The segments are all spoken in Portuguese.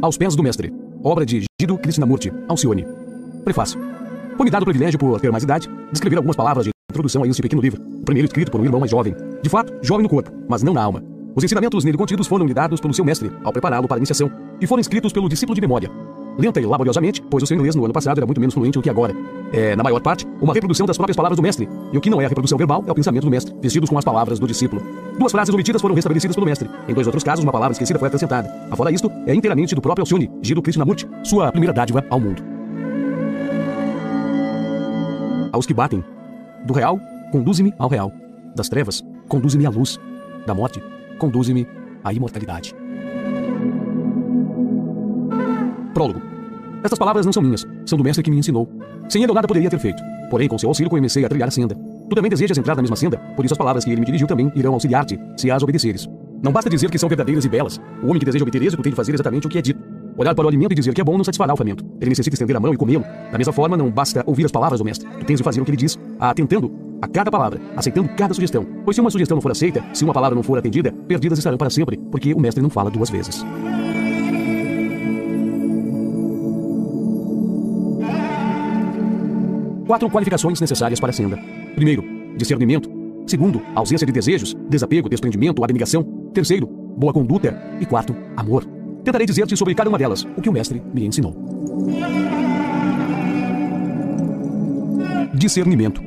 Aos pés do mestre. Obra de Gido Krishnamurti, Alcione. Prefácio. Foi-me dado o privilégio, por ter mais idade, de escrever algumas palavras de introdução a este pequeno livro, o primeiro escrito por um irmão mais jovem. De fato, jovem no corpo, mas não na alma. Os ensinamentos nele contidos foram lhe dados pelo seu mestre, ao prepará-lo para a iniciação, e foram escritos pelo discípulo de memória, lenta e laboriosamente, pois o seu inglês no ano passado era muito menos fluente do que agora. É, na maior parte, uma reprodução das próprias palavras do mestre, e o que não é a reprodução verbal é o pensamento do mestre, vestidos com as palavras do discípulo. Duas frases omitidas foram restabelecidas pelo mestre. Em dois outros casos, uma palavra esquecida foi acrescentada. Afora isto, é inteiramente do próprio Alcione, Giro Krishnamurti, sua primeira dádiva ao mundo. Aos que batem, do real, conduze-me ao real. Das trevas, conduze-me à luz. Da morte, conduze-me à imortalidade. Prólogo. Estas palavras não são minhas, são do mestre que me ensinou. Sem ele eu nada poderia ter feito. Porém, com seu auxílio comecei a trilhar a senda. Tu também desejas entrar na mesma senda, por isso as palavras que ele me dirigiu também irão auxiliar-te, se as obedeceres. Não basta dizer que são verdadeiras e belas. O homem que deseja obter êxito tem de fazer exatamente o que é dito. Olhar para o alimento e dizer que é bom não satisfará o faminto. Ele necessita estender a mão e comê-lo. Da mesma forma, não basta ouvir as palavras do mestre. Tu tens de fazer o que ele diz, atentando a cada palavra, aceitando cada sugestão. Pois se uma sugestão não for aceita, se uma palavra não for atendida, perdidas estarão para sempre, porque o mestre não fala duas vezes. Quatro qualificações necessárias para a senda. Primeiro, discernimento. Segundo, ausência de desejos, desapego, desprendimento, abnegação. Terceiro, boa conduta. E quarto, amor. Tentarei dizer-te sobre cada uma delas o que o mestre me ensinou. Discernimento.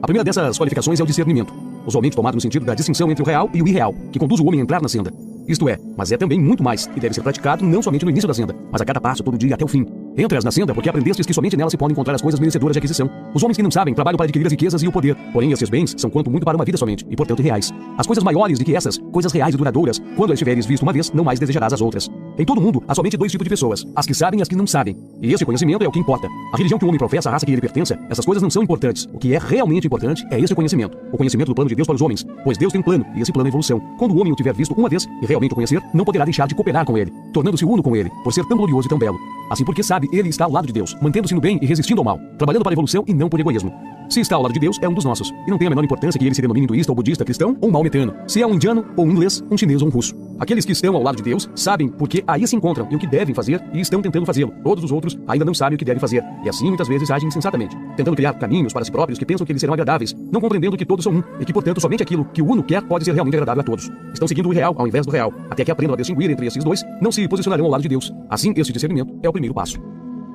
A primeira dessas qualificações é o discernimento, usualmente tomado no sentido da distinção entre o real e o irreal, que conduz o homem a entrar na senda. Isto é, mas é também muito mais, e deve ser praticado não somente no início da senda, mas a cada passo, todo dia até o fim. Entras na senda porque aprendestes que somente nela se podem encontrar as coisas merecedoras de aquisição. Os homens que não sabem trabalham para adquirir as riquezas e o poder. Porém, esses bens são quanto muito para uma vida somente, e portanto reais. As coisas maiores do que essas, coisas reais e duradouras, quando as tiveres visto uma vez, não mais desejarás as outras. Em todo mundo, há somente dois tipos de pessoas: as que sabem e as que não sabem. E esse conhecimento é o que importa. A religião que o homem professa, a raça que ele pertence, essas coisas não são importantes. O que é realmente importante é esse conhecimento. O conhecimento do plano de Deus para os homens. Pois Deus tem um plano, e esse plano é evolução. Quando o homem o tiver visto uma vez e realmente o conhecer, não poderá deixar de cooperar com ele, tornando-se uno com ele, por ser tão glorioso e tão belo. Assim porque sabe, ele está ao lado de Deus, mantendo-se no bem e resistindo ao mal, trabalhando para a evolução e não por egoísmo. Se está ao lado de Deus, é um dos nossos. E não tem a menor importância que ele se denomine hinduísta ou budista, cristão ou maometano. Se é um indiano ou um inglês, um chinês ou um russo. Aqueles que estão ao lado de Deus sabem porque aí se encontram e o que devem fazer e estão tentando fazê-lo. Todos os outros ainda não sabem o que devem fazer. E assim muitas vezes agem insensatamente, tentando criar caminhos para si próprios que pensam que eles serão agradáveis, não compreendendo que todos são um e que, portanto, somente aquilo que o uno quer pode ser realmente agradável a todos. Estão seguindo o real ao invés do real, até que aprendam a distinguir entre esses dois, não se posicionarão ao lado de Deus. Assim, esse discernimento é o primeiro passo.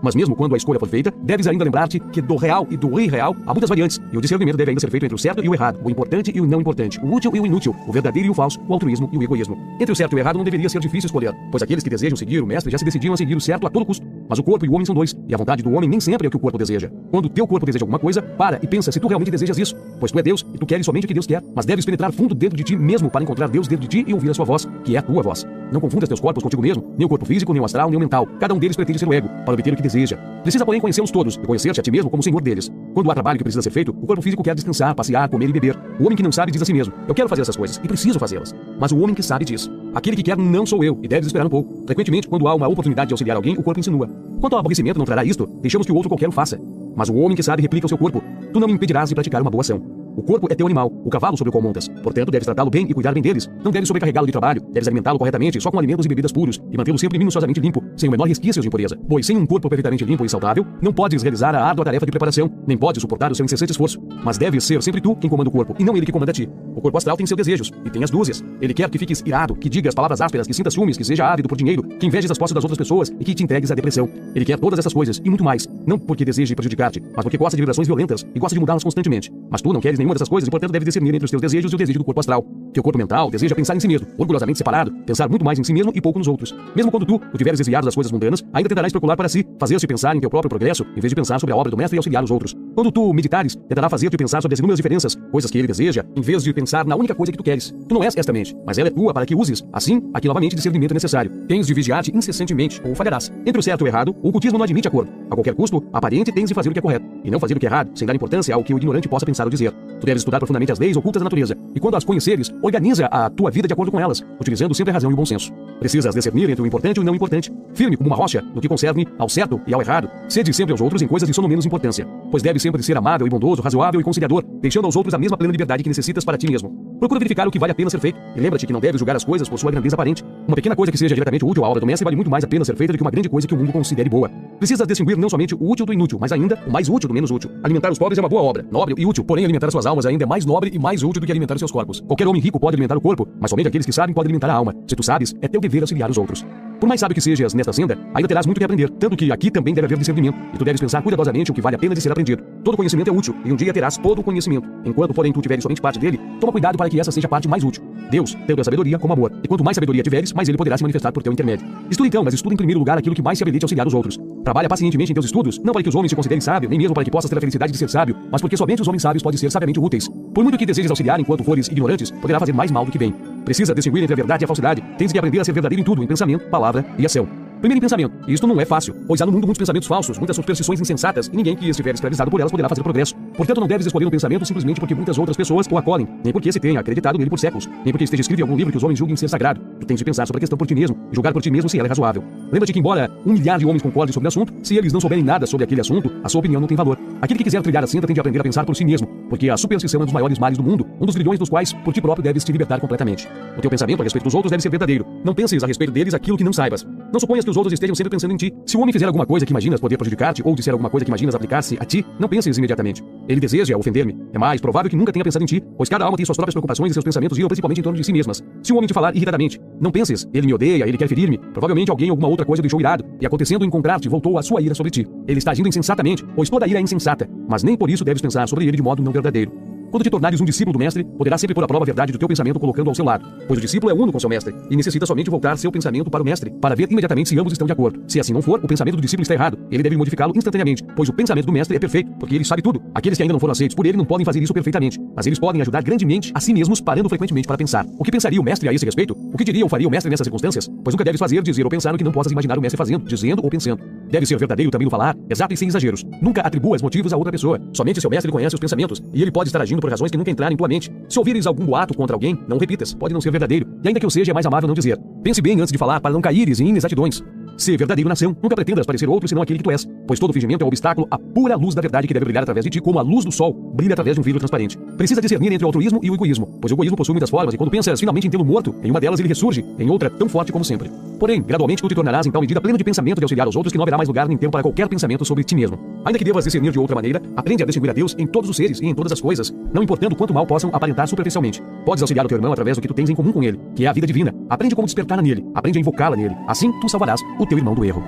Mas mesmo quando a escolha for feita, deves ainda lembrar-te que do real e do irreal há muitas variantes, e o discernimento deve ainda ser feito entre o certo e o errado, o importante e o não importante, o útil e o inútil, o verdadeiro e o falso, o altruísmo e o egoísmo. Entre o certo e o errado não deveria ser difícil escolher, pois aqueles que desejam seguir o mestre já se decidiram a seguir o certo a todo custo. Mas o corpo e o homem são dois, e a vontade do homem nem sempre é o que o corpo deseja. Quando o teu corpo deseja alguma coisa, para e pensa se tu realmente desejas isso, pois tu é Deus e tu queres somente o que Deus quer, mas deves penetrar fundo dentro de ti mesmo para encontrar Deus dentro de ti e ouvir a sua voz, que é a tua voz. Não confundas teus corpos contigo mesmo, nem o corpo físico, nem o astral, nem o mental. Cada um deles pretende ser o ego, para obter o que deseja. Precisa, porém, conhecê-los todos e conhecer-te a ti mesmo como o senhor deles. Quando há trabalho que precisa ser feito, o corpo físico quer descansar, passear, comer e beber. O homem que não sabe diz a si mesmo: Eu quero fazer essas coisas e preciso fazê-las. Mas o homem que sabe diz: Aquele que quer não sou eu e deves esperar um pouco. Frequentemente, quando há uma oportunidade de auxiliar alguém, o corpo insinua. Quanto ao aborrecimento não trará isto, deixamos que o outro qualquer o faça. Mas o homem que sabe replica o seu corpo. Tu não me impedirás de praticar uma boa ação. O corpo é teu animal, o cavalo sobre o qual montas. Portanto, deves tratá-lo bem e cuidar bem deles. Não deves sobrecarregá-lo de trabalho, deves alimentá-lo corretamente, só com alimentos e bebidas puros, e mantê-lo sempre minuciosamente limpo, sem o menor resquício de impureza. Pois sem um corpo perfeitamente limpo e saudável, não podes realizar a árdua tarefa de preparação, nem podes suportar o seu incessante esforço. Mas deves ser sempre tu quem comanda o corpo, e não ele que comanda ti. O corpo astral tem seus desejos, e tem as dúzias. Ele quer que fiques irado, que digas palavras ásperas, que sintas ciúmes, que seja ávido por dinheiro, que invejes as posses das outras pessoas e que te entregues à depressão. Ele quer todas essas coisas e muito mais, não porque deseje prejudicar-te, mas porque gosta de vibrações violentas e gosta de mudá-las constantemente. Mas tu não queres nenhuma dessas coisas e, portanto, deves discernir entre os teus desejos e o desejo do corpo astral. Teu corpo mental deseja pensar em si mesmo, orgulhosamente separado, pensar muito mais em si mesmo e pouco nos outros. Mesmo quando tu o tiveres desviado das coisas mundanas, ainda tentarás procurar para si, fazer-se pensar em teu próprio progresso, em vez de pensar sobre a obra do mestre e auxiliar os outros. Quando tu meditares, tentará fazer-te pensar sobre as inúmeras diferenças, coisas que ele deseja, em vez de pensar na única coisa que tu queres. Tu não és esta mente, mas ela é tua para que uses. Assim, aqui novamente discernimento é necessário. Tens de vigiar-te incessantemente, ou falharás. Entre o certo e o errado, o ocultismo não admite acordo. A qualquer custo, aparente tens de fazer o que é correto, e não fazer o que é errado, sem dar importância ao que o ignorante possa pensar ou dizer. Tu deves estudar profundamente as leis ocultas da natureza, e quando as conheceres, organiza a tua vida de acordo com elas, utilizando sempre a razão e o bom senso. Precisas discernir entre o importante e o não importante, firme como uma rocha no que concerne ao certo e ao errado. Cede sempre aos outros em coisas de sono menos importância, pois deve sempre ser amável e bondoso, razoável e conciliador, deixando aos outros a mesma plena liberdade que necessitas para ti mesmo. Procura verificar o que vale a pena ser feito. E lembra-te que não deves julgar as coisas por sua grandeza aparente. Uma pequena coisa que seja diretamente útil à obra do mestre vale muito mais a pena ser feita do que uma grande coisa que o mundo considere boa. Precisas distinguir não somente o útil do inútil, mas ainda o mais útil do menos útil. Alimentar os pobres é uma boa obra, nobre e útil, porém alimentar as suas almas ainda é mais nobre e mais útil do que alimentar seus corpos. Qualquer homem rico pode alimentar o corpo, mas somente aqueles que sabem podem alimentar a alma. Se tu sabes, é teu dever auxiliar os outros. Por mais sábio que sejas nesta senda, ainda terás muito que aprender, tanto que aqui também deve haver discernimento, e tu deves pensar cuidadosamente o que vale a pena de ser aprendido. Todo conhecimento é útil, e um dia terás todo o conhecimento. Enquanto, porém, tu tiveres somente parte dele, toma cuidado para que essa seja a parte mais útil. Deus, tanto a sabedoria como amor. E quanto mais sabedoria tiveres, mais ele poderá se manifestar por teu intermédio. Estuda então, mas estuda em primeiro lugar aquilo que mais se habilite a auxiliar os outros. Trabalha pacientemente em teus estudos, não para que os homens te considerem sábio, nem mesmo para que possas ter a felicidade de ser sábio, mas porque somente os homens sábios podem ser sabiamente úteis. Por muito que desejes auxiliar enquanto fores ignorantes, poderá fazer mais mal do que bem. Precisa distinguir entre a verdade e a falsidade. Tens que aprender a ser verdadeiro em tudo, em pensamento, palavra e ação. Primeiro pensamento. Isto não é fácil, pois há no mundo muitos pensamentos falsos, muitas superstições insensatas, e ninguém que estiver escravizado por elas poderá fazer progresso. Portanto, não deves escolher um pensamento simplesmente porque muitas outras pessoas o acolhem, nem porque se tenha acreditado nele por séculos, nem porque esteja escrito em algum livro que os homens julguem ser sagrado. Tu tens de pensar sobre a questão por ti mesmo e julgar por ti mesmo se ela é razoável. Lembra-te que, embora um milhar de homens concordem sobre o assunto, se eles não souberem nada sobre aquele assunto, a sua opinião não tem valor. Aquele que quiser trilhar a senda tem de aprender a pensar por si mesmo, porque a superstição é um dos maiores males do mundo, um dos trilhões dos quais por ti próprio deves te libertar completamente. O teu pensamento a respeito dos outros deve ser verdadeiro. Não penses a respeito deles aquilo que não saibas. Não suponhas que os outros estejam sempre pensando em ti. Se o homem fizer alguma coisa que imaginas poder prejudicar-te ou disser alguma coisa que imaginas aplicar-se a ti, não penses imediatamente. Ele deseja ofender-me. É mais provável que nunca tenha pensado em ti, pois cada alma tem suas próprias preocupações e seus pensamentos giram principalmente em torno de si mesmas. Se um homem te falar irritadamente, não penses, ele me odeia, ele quer ferir-me. Provavelmente alguém alguma outra coisa deixou irado, e acontecendo encontrar-te, voltou a sua ira sobre ti. Ele está agindo insensatamente, pois toda ira é insensata, mas nem por isso deves pensar sobre ele de modo não verdadeiro. Quando te tornares um discípulo do mestre, poderás sempre pôr à prova a verdade do teu pensamento colocando ao seu lado, pois o discípulo é uno com seu mestre e necessita somente voltar seu pensamento para o mestre para ver imediatamente se ambos estão de acordo. Se assim não for, o pensamento do discípulo está errado. Ele deve modificá-lo instantaneamente, pois o pensamento do mestre é perfeito, porque ele sabe tudo. Aqueles que ainda não foram aceitos por ele não podem fazer isso perfeitamente, mas eles podem ajudar grandemente a si mesmos parando frequentemente para pensar. O que pensaria o mestre a esse respeito? O que diria ou faria o mestre nessas circunstâncias? Pois nunca deves fazer, dizer ou pensar o que não possas imaginar o mestre fazendo, dizendo ou pensando. Deve ser verdadeiro também no falar, exato e sem exageros. Nunca atribuas motivos a outra pessoa. Somente seu mestre conhece os pensamentos, e ele pode estar agindo por razões que nunca entraram em tua mente. Se ouvires algum boato contra alguém, não repitas, pode não ser verdadeiro, e ainda que o seja, é mais amável não dizer. Pense bem antes de falar para não caíres em inexatidões. Ser verdadeiro nação, nunca pretendas parecer outro senão aquele que tu és, pois todo fingimento é um obstáculo à pura luz da verdade que deve brilhar através de ti, como a luz do sol brilha através de um vidro transparente. Precisa discernir entre o altruísmo e o egoísmo, pois o egoísmo possui muitas formas e quando pensas finalmente em tê-lo morto, em uma delas ele ressurge, em outra tão forte como sempre. Porém, gradualmente tu te tornarás em tal medida pleno de pensamento de auxiliar os outros que não haverá mais lugar nem tempo para qualquer pensamento sobre ti mesmo. Ainda que devas discernir de outra maneira, aprende a distinguir a Deus em todos os seres e em todas as coisas, não importando quanto mal possam aparentar superficialmente. Podes auxiliar o teu irmão através do que tu tens em comum com ele, que é a vida divina. Aprende como despertar nele, aprende a invocá-la nele. Assim tu salvarás o teu irmão do erro.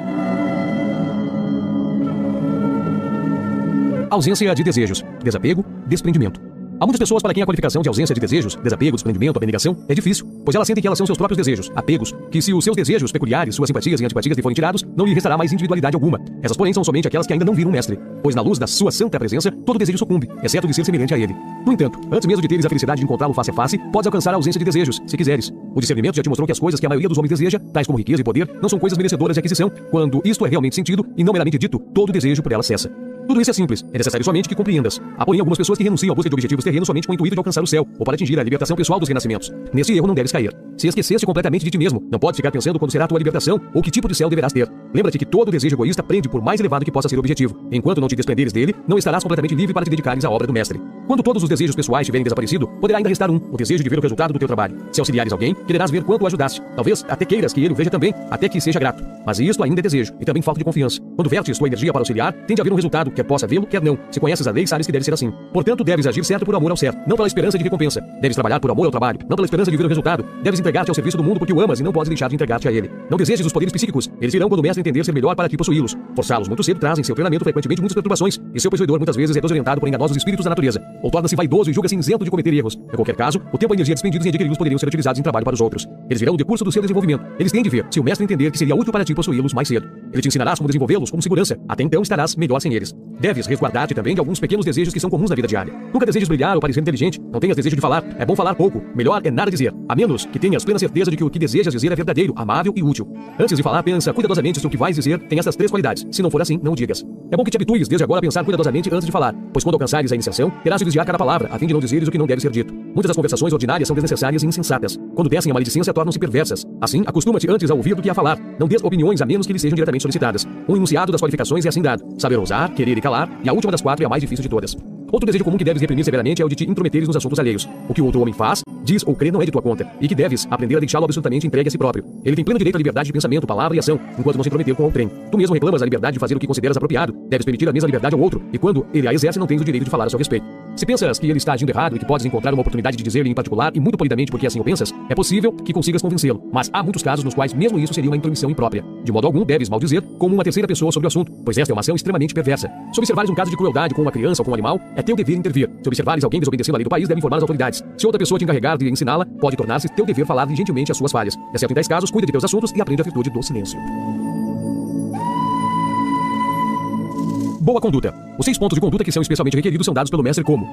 Ausência de desejos, desapego, desprendimento. Há muitas pessoas para quem a qualificação de ausência de desejos, desapego, desprendimento, abnegação é difícil, pois elas sentem que elas são seus próprios desejos, apegos, que se os seus desejos peculiares, suas simpatias e antipatias lhe forem tirados, não lhe restará mais individualidade alguma. Essas, porém, são somente aquelas que ainda não viram o mestre, pois na luz da sua santa presença, todo desejo sucumbe, exceto de ser semelhante a ele. No entanto, antes mesmo de teres a felicidade de encontrá-lo face a face, podes alcançar a ausência de desejos, se quiseres. O discernimento já te mostrou que as coisas que a maioria dos homens deseja, tais como riqueza e poder, não são coisas merecedoras de aquisição, quando isto é realmente sentido e não meramente dito, todo desejo por ela cessa. Tudo isso é simples, é necessário somente que compreendas. Há, porém, algumas pessoas que renunciam à busca de objetivos terrenos somente com o intuito de alcançar o céu, ou para atingir a libertação pessoal dos renascimentos. Nesse erro não deves cair. Se esqueceste completamente de ti mesmo, não podes ficar pensando quando será a tua libertação ou que tipo de céu deverás ter. Lembra-te que todo desejo egoísta prende por mais elevado que possa ser o objetivo. Enquanto não te desprenderes dele, não estarás completamente livre para te dedicares à obra do mestre. Quando todos os desejos pessoais tiverem desaparecido, poderá ainda restar um, o desejo de ver o resultado do teu trabalho. Se auxiliares alguém, quererás ver quanto o ajudaste. Talvez até queiras que ele o veja também, até que seja grato. Mas isto ainda é desejo, e também falta de confiança. Quando vertes tua energia para auxiliar, tem de haver um resultado, quer possa vê-lo, quer não. Se conheces a lei, sabes que deve ser assim. Portanto, deves agir certo por amor ao certo, não pela esperança de recompensa. Deves trabalhar por amor ao trabalho, não pela esperança de ver o resultado. Deves entregar-te ao serviço do mundo porque o amas e não podes deixar de entregar-te a ele. Não desejes os poderes psíquicos, eles virão quando o mestre entender ser melhor para ti possuí-los. Forçá-los muito cedo trazem seu treinamento frequentemente muitas perturbações, e seu possuidor muitas vezes é desorientado por enganosos espíritos da natureza, ou torna-se vaidoso e julga-se isento de cometer erros. Em qualquer caso, o tempo e a energia despendidos em adquiri-los poderiam ser utilizados em trabalho para os outros. Eles virão no decurso do seu desenvolvimento. Eles têm de ver, se o mestre entender que seria útil para ti possuí-los mais cedo. Ele te ensinará como desenvolvê-los com segurança. Até então estarás melhor sem eles. Deves resguardar-te também de alguns pequenos desejos que são comuns na vida diária. Nunca desejes brilhar ou parecer inteligente. Não tenhas desejo de falar. É bom falar pouco. Melhor é nada dizer. A menos que tenhas plena certeza de que o que desejas dizer é verdadeiro, amável e útil. Antes de falar, pensa cuidadosamente se o que vais dizer tem essas três qualidades. Se não for assim, não digas. É bom que te habitues desde agora a pensar cuidadosamente antes de falar, pois quando alcançares a iniciação, terás de desviar cada palavra, a fim de não dizeres o que não deve ser dito. Muitas das conversações ordinárias são desnecessárias e insensatas. Quando descem a maledicência, tornam-se perversas. Assim, acostuma-te antes a ouvir do que a falar. Não dês opiniões a menos que lhes sejam diretamente solicitadas. Um enunciado das qualificações é assim dado: saber ousar, querer e calar, e a última das quatro é a mais difícil de todas. Outro desejo comum que deves reprimir severamente é o de te intrometeres nos assuntos alheios. O que o outro homem faz, diz ou crê não é de tua conta, e que deves aprender a deixá-lo absolutamente entregue a si próprio. Ele tem pleno direito à liberdade de pensamento, palavra e ação, enquanto não se intrometer com outrem. Tu mesmo reclamas a liberdade de fazer o que consideras apropriado, deves permitir a mesma liberdade ao outro, e quando ele a exerce, não tens o direito de falar a seu respeito. Se pensas que ele está agindo errado e que podes encontrar uma oportunidade de dizer-lhe em particular e muito polidamente porque assim o pensas, é possível que consigas convencê-lo, mas há muitos casos nos quais mesmo isso seria uma intromissão imprópria. De modo algum, deves maldizer como uma terceira pessoa sobre o assunto, pois esta é uma ação extremamente perversa. Se observares um caso de crueldade com uma criança ou com um animal, é teu dever intervir. Se observares alguém desobedecendo a lei do país, deve informar as autoridades. Se outra pessoa te encarregar de ensiná-la, pode tornar-se teu dever falar-lhe gentilmente as suas falhas. Exceto em tais casos, cuida de teus assuntos e aprende a virtude do silêncio. Boa conduta. Os seis pontos de conduta que são especialmente requeridos são dados pelo mestre como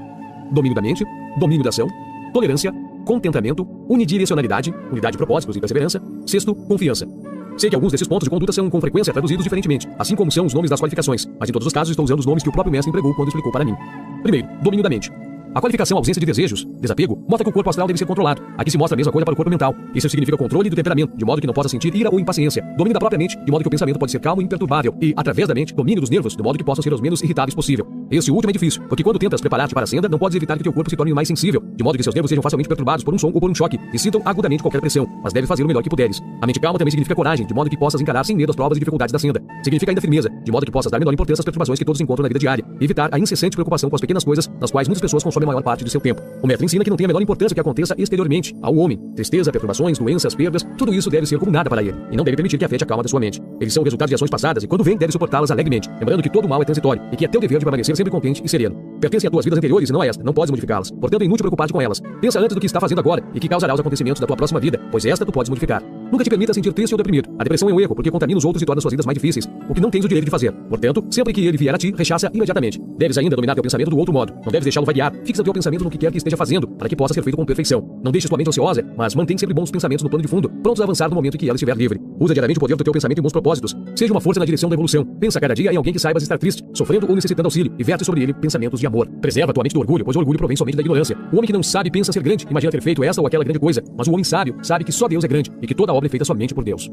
domínio da mente, domínio da ação, tolerância, contentamento, unidirecionalidade, unidade de propósitos e perseverança, sexto, confiança. Sei que alguns desses pontos de conduta são com frequência traduzidos diferentemente, assim como são os nomes das qualificações, mas em todos os casos estou usando os nomes que o próprio mestre empregou quando explicou para mim. Primeiro, domínio da mente. A qualificação ausência de desejos, desapego, mostra que o corpo astral deve ser controlado. Aqui se mostra a mesma coisa para o corpo mental. Isso significa controle do temperamento, de modo que não possa sentir ira ou impaciência. Domínio da própria mente, de modo que o pensamento pode ser calmo e imperturbável. E, através da mente, domínio dos nervos, de modo que possam ser os menos irritáveis possível. Esse último é difícil, porque quando tentas preparar-te para a senda, não podes evitar que teu corpo se torne mais sensível, de modo que seus nervos sejam facilmente perturbados por um som ou por um choque, e sintam agudamente qualquer pressão, mas deve fazer o melhor que puderes. A mente calma também significa coragem, de modo que possas encarar sem medo as provas e dificuldades da senda. Significa ainda firmeza, de modo que possas dar menor importância às perturbações que todos encontram na vida diária, e evitar a incessante preocupação com as pequenas coisas, das quais muitas pessoas consomem a maior parte de seu tempo. O mestre ensina que não tem a menor importância que aconteça exteriormente ao homem. Tristeza, perturbações, doenças, perdas, tudo isso deve ser como nada para ele, e não deve permitir que afete a calma da sua mente. Eles são o resultado de ações passadas e quando vem deve suportá-las alegremente, lembrando que todo mal é transitório e que é teu dever de permanecer sempre contente e sereno. Pertencem a tuas vidas anteriores e não a esta, não podes modificá-las. Portanto, é inútil preocupar-te com elas. Pensa antes do que está fazendo agora e que causará os acontecimentos da tua próxima vida, pois esta tu podes modificar. Nunca te permita sentir triste ou deprimido. A depressão é um erro, porque contamina os outros e torna suas vidas mais difíceis, o que não tens o direito de fazer. Portanto, sempre que ele vier a ti, rechaça imediatamente. Deves ainda dominar teu pensamento do outro modo. Não deves deixá-lo variar. Fixa teu pensamento no que quer que esteja fazendo, para que possa ser feito com perfeição. Não deixes tua mente ansiosa, mas mantém sempre bons pensamentos no plano de fundo, prontos a avançar no momento em que ela estiver livre. Usa diariamente o poder do teu pensamento em bons propósitos. Seja uma força na direção da evolução. Pensa cada dia em alguém que saibas estar triste, sofrendo ou necessitando auxílio, e verte sobre ele pensamentos de amor. Preserva tua mente do orgulho, pois o orgulho provém somente da ignorância. O homem que não sabe pensa ser grande, imagina ter feito esta ou aquela grande coisa, mas o homem sábio sabe que só Deus é grande e que toda obra é feita somente por Deus.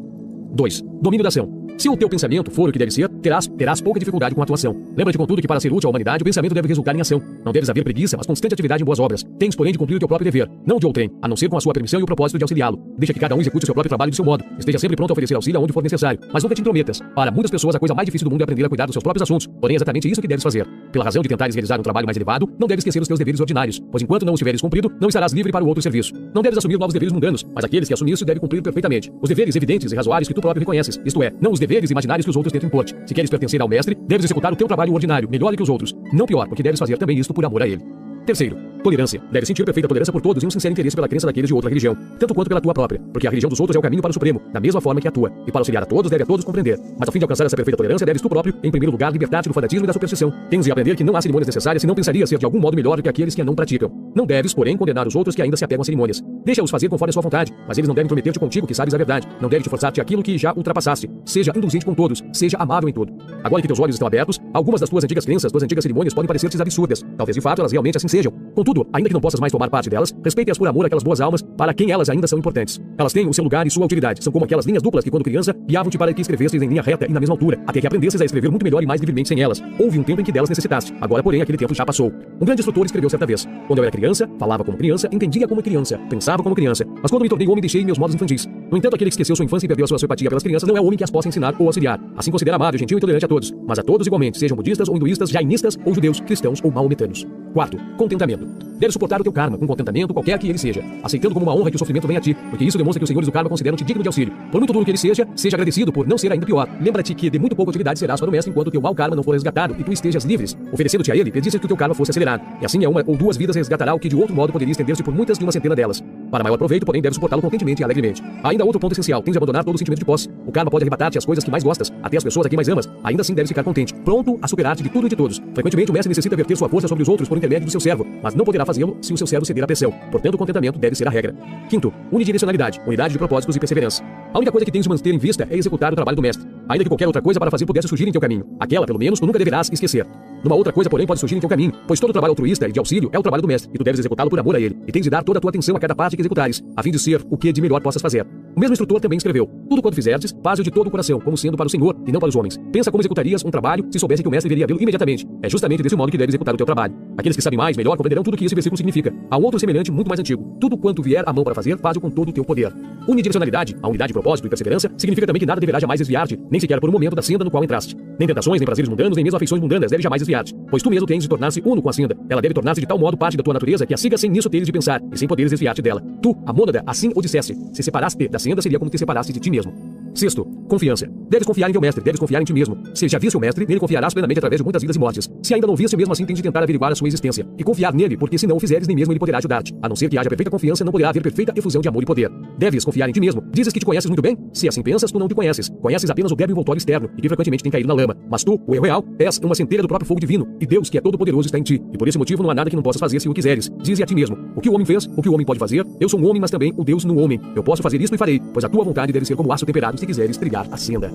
2. Domínio da ação. Se o teu pensamento for o que deve ser, terás, terás pouca dificuldade com a tua ação. Lembra-te, contudo, que para ser útil à humanidade, o pensamento deve resultar em ação. Não deves haver preguiça, mas constante atividade em boas obras. Tens, porém, de cumprir o teu próprio dever, não de outrem, a não ser com a sua permissão e o propósito de auxiliá-lo. Deixa que cada um execute o seu próprio trabalho do seu modo. Esteja sempre pronto a oferecer auxílio onde for necessário, mas nunca te intrometas. Para muitas pessoas, a coisa mais difícil do mundo é aprender a cuidar dos seus próprios assuntos. Porém, é exatamente isso que deves fazer. Pela razão de tentares realizar um trabalho mais elevado, não deves esquecer os teus deveres ordinários, pois enquanto não os tiveres cumprido, não estarás livre para o outro serviço. Não deves assumir novos deveres mundanos, mas aqueles que assumiste devem cumprir perfeitamente. Os deveres evidentes e razoáveis que tu próprio reconheces, isto é, não os deveres imaginários que os outros tentam impor-te. Se queres pertencer ao mestre, deves executar o teu trabalho ordinário, melhor do que os outros. Não pior, porque deves fazer também isto por amor a ele. Terceiro, tolerância. Deve sentir perfeita tolerância por todos e um sincero interesse pela crença daqueles de outra religião, tanto quanto pela tua própria, porque a religião dos outros é o caminho para o Supremo, da mesma forma que a tua. E para auxiliar a todos, deve a todos compreender. Mas ao fim de alcançar essa perfeita tolerância, deves tu próprio, em primeiro lugar, libertar-te do fanatismo e da superstição. Tens de aprender que não há cerimônias necessárias se não pensarias ser de algum modo melhor do que aqueles que a não praticam. Não deves, porém, condenar os outros que ainda se apegam a cerimônias. Deixa-os fazer conforme a sua vontade, mas eles não devem prometer-te contigo que sabes a verdade. Não deve te forçar-te aquilo que já ultrapassaste. Seja indulgente com todos, seja amável em tudo. Agora que teus olhos estão abertos, algumas das tuas antigas crenças, tuas antigas cerimônias podem parecer-te absurdas. Talvez de fato elas realmente assim sejam. Contudo, ainda que não possas mais tomar parte delas, respeite-as por amor àquelas boas almas para quem elas ainda são importantes. Elas têm o seu lugar e sua utilidade. São como aquelas linhas duplas que, quando criança, guiavam-te para que escrevesses em linha reta e na mesma altura, até que aprendesses a escrever muito melhor e mais livremente sem elas. Houve um tempo em que delas necessitaste. Agora, porém, aquele tempo já passou. Um grande instrutor escreveu certa vez: Quando eu era criança, falava como criança, entendia como criança, pensava como criança. Mas quando me tornei homem, deixei meus modos infantis. No entanto, aquele que esqueceu sua infância e perdeu a sua simpatia pelas crianças não é o homem que as possa ensinar ou auxiliar. Assim considera amável, gentil e tolerante a todos, mas a todos igualmente, sejam budistas ou hinduístas, jainistas ou judeus, cristãos ou maometanos. Quarto, contentamento. Deve suportar o teu karma com contentamento, qualquer que ele seja, aceitando como uma honra que o sofrimento venha a ti, porque isso demonstra que os senhores do karma consideram-te digno de auxílio. Por muito duro que ele seja, seja agradecido por não ser ainda pior. Lembra-te que de muito pouca utilidade serás para o mestre enquanto teu mau karma não for resgatado e tu estejas livres. Oferecendo-te a ele, pedisse que o teu karma fosse acelerado. E assim é uma ou duas vidas resgatará o que de outro modo poderia estender-se por muitas de uma centena delas. Para maior proveito, porém, deve suportá-lo contentemente e alegremente. Ainda outro ponto essencial, tens de abandonar todo o sentimento de posse. O karma pode arrebatar-te as coisas que mais gostas, até as pessoas a quem mais amas. Ainda assim deves ficar contente, pronto a superar-te de tudo e de todos. Frequentemente o mestre necessita verter sua força sobre os outros por intermédio do seu servo, mas não poderá fazê-lo se o seu servo ceder à pressão. Portanto, o contentamento deve ser a regra. Quinto, unidirecionalidade, unidade de propósitos e perseverança. A única coisa que tens de manter em vista é executar o trabalho do mestre. Ainda que qualquer outra coisa para fazer pudesse surgir em teu caminho. Aquela, pelo menos, tu nunca deverás esquecer. Numa outra coisa, porém, pode surgir em teu caminho, pois todo trabalho altruísta e de auxílio é o trabalho do mestre, e tu deves executá-lo por amor a ele, e tens de dar toda a tua atenção a cada parte que executares, a fim de ser o que de melhor possas fazer. O mesmo instrutor também escreveu: Tudo quanto fizerdes, faz-o de todo o coração, como sendo para o Senhor e não para os homens. Pensa como executarias um trabalho se soubesse que o mestre veria vê-lo imediatamente. É justamente desse modo que deve executar o teu trabalho. Aqueles que sabem mais, melhor, compreenderão tudo o que esse versículo significa. Há um outro semelhante, muito mais antigo. Tudo quanto vier a mão para fazer, faz-o com todo o teu poder. Unidirecionalidade, a unidade de propósito e perseverança, significa também que nada deverá jamais desviar-te, nem sequer por um momento da senda no qual entraste. Nem tentações, nem prazeres mundanos, nem mesmo afeições mundanas deve jamais desviar-te, pois tu mesmo tens de tornar-se uno com a senda. Ela deve tornar-se de tal modo parte da tua natureza que a siga sem nisso teres de pensar e sem poderes desviar-te dela. Tu, a mônada, assim o disseste. Se separaste da senda, seria como te separaste de ti mesmo. Sexto, confiança. Deves confiar em teu mestre, deves confiar em ti mesmo. Se já viste o mestre, nele confiarás plenamente através de muitas vidas e mortes. Se ainda não viste, mesmo assim tens de tentar averiguar a sua existência. E confiar nele, porque se não o fizeres, nem mesmo ele poderá ajudar-te. A não ser que haja perfeita confiança, não poderá haver perfeita efusão de amor e poder. Deves confiar em ti mesmo. Dizes que te conheces muito bem? Se assim pensas, tu não te conheces. Conheces apenas o débil envoltório externo e que frequentemente tem caído na lama. Mas tu, o eu real, és uma centelha do próprio fogo divino. E Deus, que é todo poderoso, está em ti. E por esse motivo não há nada que não possas fazer se o quiseres. Dize a ti mesmo: O que o homem fez, o que o homem pode fazer, eu sou um homem, mas também o Deus no homem. Eu posso fazer isto e farei, pois a tua vontade deve ser como aço temperado se quiseres a senda.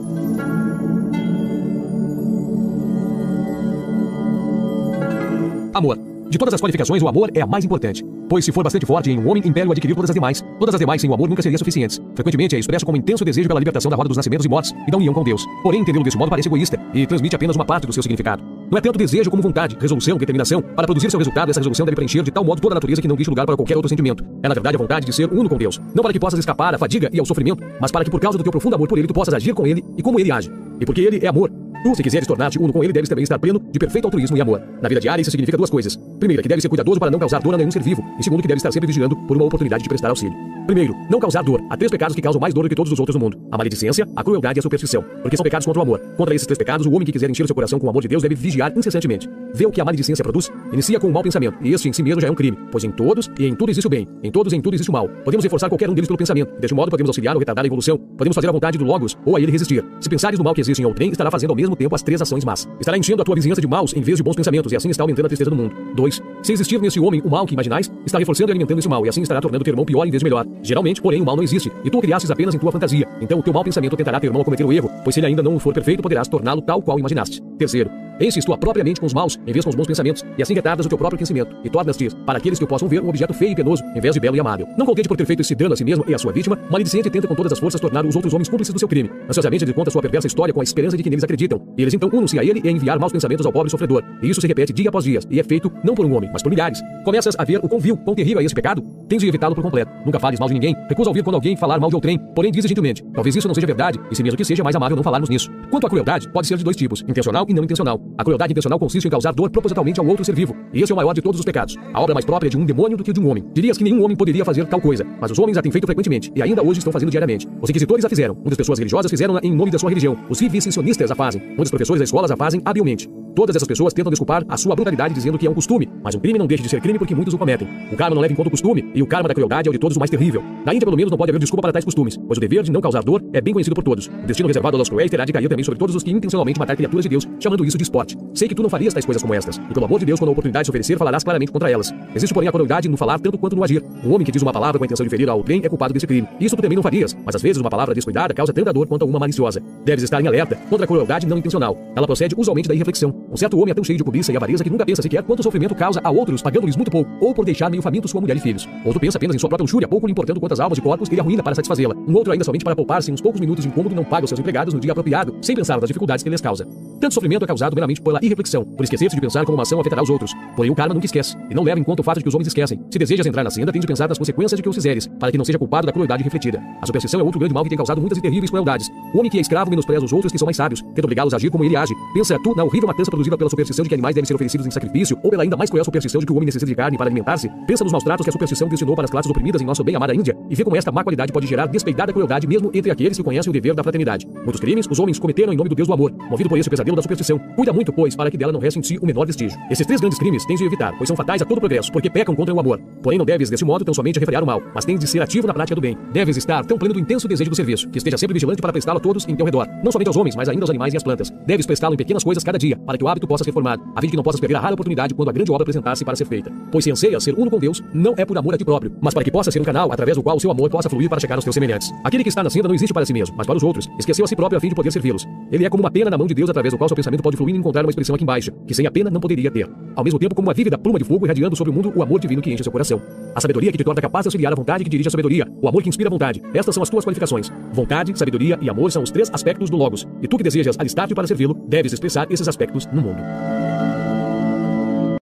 Amor. De todas as qualificações, o amor é a mais importante. Pois se for bastante forte em um homem, impele o adquirir todas as demais. Todas as demais sem o amor nunca seriam suficientes. Frequentemente é expresso como intenso desejo pela libertação da roda dos nascimentos e mortes e da união com Deus. Porém, entendê-lo desse modo parece egoísta e transmite apenas uma parte do seu significado. Não é tanto desejo como vontade, resolução, determinação. Para produzir seu resultado, essa resolução deve preencher de tal modo toda a natureza que não deixe lugar para qualquer outro sentimento. É na verdade a vontade de ser uno com Deus. Não para que possas escapar à fadiga e ao sofrimento, mas para que por causa do teu profundo amor por ele tu possas agir com ele e como ele age. E porque ele é amor, Tu, se quiseres tornar-te uno com ele, deves também estar pleno de perfeito altruísmo e amor. Na vida diária, isso significa duas coisas. Primeiro, que deve ser cuidadoso para não causar dor a nenhum ser vivo. E segundo, que deve estar sempre vigilando por uma oportunidade de prestar auxílio. Primeiro, não causar dor. Há três pecados que causam mais dor do que todos os outros do mundo: a maledicência, a crueldade e a superstição. Porque são pecados contra o amor. Contra esses três pecados, o homem que quiser encher o seu coração com o amor de Deus deve vigiar incessantemente. Vê o que a maledicência produz? Inicia com um mau pensamento, e este em si mesmo já é um crime, pois em todos e em tudo existe o bem, em todos e em tudo existe o mal. Podemos reforçar qualquer um deles pelo pensamento. Deste modo, podemos auxiliar ou retardar a evolução. Podemos fazer a vontade do Logos ou a ele resistir. Se pensares no mal que existe em outrem, estará fazendo ao mesmo tempo as três ações más. Estará enchendo a tua vizinhança de maus em vez de bons pensamentos, e assim está aumentando a tristeza do mundo. 2. Se existir nesse homem o mal que imaginais, está reforçando e alimentando esse mal, e assim estará tornando teu irmão pior em vez de melhor. Geralmente, porém, o mal não existe, e tu o criastes apenas em tua fantasia. Então o teu mau pensamento tentará teu irmão a cometer o erro, pois se ele ainda não for perfeito, poderás torná-lo tal qual imaginaste. Terceiro, enches tua própria mente com os maus, em vez com os bons pensamentos, e assim retardas o teu próprio crescimento, e tornas-te, para aqueles que o possam ver, um objeto feio e penoso, em vez de belo e amável. Não contente por ter feito esse dano a si mesmo e a sua vítima, maledicente tenta com todas as forças tornar os outros homens cúmplices do seu crime. Ansiosamente ele conta sua perversa história com a esperança de que neles acreditam, e eles então unam-se a ele e a enviar maus pensamentos ao pobre sofredor. E isso se repete dia após dia, e é feito não por um homem, mas por milhares. Começas a ver o quão vil, quão terrível é esse pecado? Tens de evitá-lo por completo. Nunca fales mal de ninguém. Recusa ouvir quando alguém falar mal de outrem, porém dizes gentilmente. Talvez isso não seja verdade, e se mesmo que seja mais amável não falarmos nisso. Quanto à crueldade, pode ser de dois tipos, intencional e não intencional. A crueldade intencional consiste em causar dor propositalmente ao outro ser vivo, e esse é o maior de todos os pecados. A obra mais própria é de um demônio do que de um homem. Dirias que nenhum homem poderia fazer tal coisa, mas os homens a têm feito frequentemente, e ainda hoje estão fazendo diariamente. Os inquisitores a fizeram, muitas pessoas religiosas fizeram em nome da sua religião, os vivissecionistas a fazem, muitos professores das escolas a fazem habilmente. Todas essas pessoas tentam desculpar a sua brutalidade dizendo que é um costume, mas um crime não deixa de ser crime porque muitos o cometem. O karma não leva em conta o costume, e o karma da crueldade é o de todos o mais terrível. Na Índia, pelo menos, não pode haver desculpa para tais costumes, pois o dever de não causar dor é bem conhecido por todos. O destino reservado aos cruéis terá de cair também sobre todos os que intencionalmente matar criaturas de Deus, chamando isso de esporte. Sei que tu não farias tais coisas como estas, e pelo amor de Deus, quando a oportunidade se oferecer, falarás claramente contra elas. Existe, porém, a crueldade no falar tanto quanto no agir. Um homem que diz uma palavra com a intenção de ferir ao trem é culpado desse crime. Isso tu também não farias, mas às vezes uma palavra descuidada causa tanta dor quanto uma maliciosa. Deves estar em alerta contra a crueldade não intencional. Ela procede usualmente da irreflexão. Um certo homem é tão cheio de cobiça e avareza que nunca pensa sequer quanto sofrimento causa a outros, pagando-lhes muito pouco, ou por deixar meio faminto sua mulher e filhos. Outro pensa apenas em sua própria luxúria, pouco lhe importando quantas almas e corpos ele arruína para satisfazê-la. Um outro ainda somente para poupar-se uns poucos minutos de incômodo não paga os seus empregados no dia apropriado, sem pensar nas dificuldades que lhes causa. Tanto sofrimento é causado meramente pela irreflexão, por esquecer-se de pensar como uma ação afetará os outros. Porém, o karma nunca esquece, e não leva em conta o fato de que os homens esquecem. Se desejas entrar na senda, tem de pensar nas consequências de que os fizeres, para que não seja culpado da crueldade refletida. A superstição é outro grande mal que tem causado muitas e terríveis crueldades. O homem que é escravo menospreza os outros que são mais sábios, tenta obrigá-los a agir como ele age. Pensa tu na horrível matança produzida pela superstição de que animais devem ser oferecidos em sacrifício, ou pela ainda mais cruel superstição de que o homem necessita de carne para alimentar-se. Pensa nos maus tratos que a superstição destinou para as classes oprimidas em nossa bem-amada Índia, e vê como esta má qualidade pode gerar despeidada crueldade mesmo entre aqueles que conhecem o dever da fraternidade. Muitos crimes os homens cometeram em nome do Deus do amor, movido por esse pesadelo da superstição. Cuida muito, pois, para que dela não reste em si o menor vestígio. Esses três grandes crimes tens de evitar, pois são fatais a todo progresso, porque pecam contra o amor. Porém, não deves, desse modo, tão somente refrear o mal, mas tens de ser ativo na prática do bem. Deves estar tão pleno do intenso desejo do serviço, que esteja sempre vigilante para prestá-lo a todos em teu redor, não somente aos homens, mas ainda aos animais e às plantas. Deves prestá-lo em pequenas coisas cada dia, para que o o hábito possas reformar, a fim de que não possas perder a rara oportunidade quando a grande obra apresentar-se para ser feita. Pois se anseia ser uno com Deus, não é por amor a ti próprio, mas para que possa ser um canal através do qual o seu amor possa fluir para chegar aos teus semelhantes. Aquele que está na senda não existe para si mesmo, mas para os outros, esqueceu a si próprio a fim de poder servi-los. Ele é como uma pena na mão de Deus através do qual seu pensamento pode fluir e encontrar uma expressão aqui embaixo, que sem a pena não poderia ter. Ao mesmo tempo, como uma vívida pluma de fogo irradiando sobre o mundo o amor divino que enche seu coração. A sabedoria que te torna capaz de auxiliar a vontade que dirige a sabedoria, o amor que inspira a vontade. Estas são as tuas qualificações. Vontade, sabedoria e amor são os três aspectos do Logos. E tu que desejas alistar-te para servi-lo, deves expressar esses aspectos no mundo.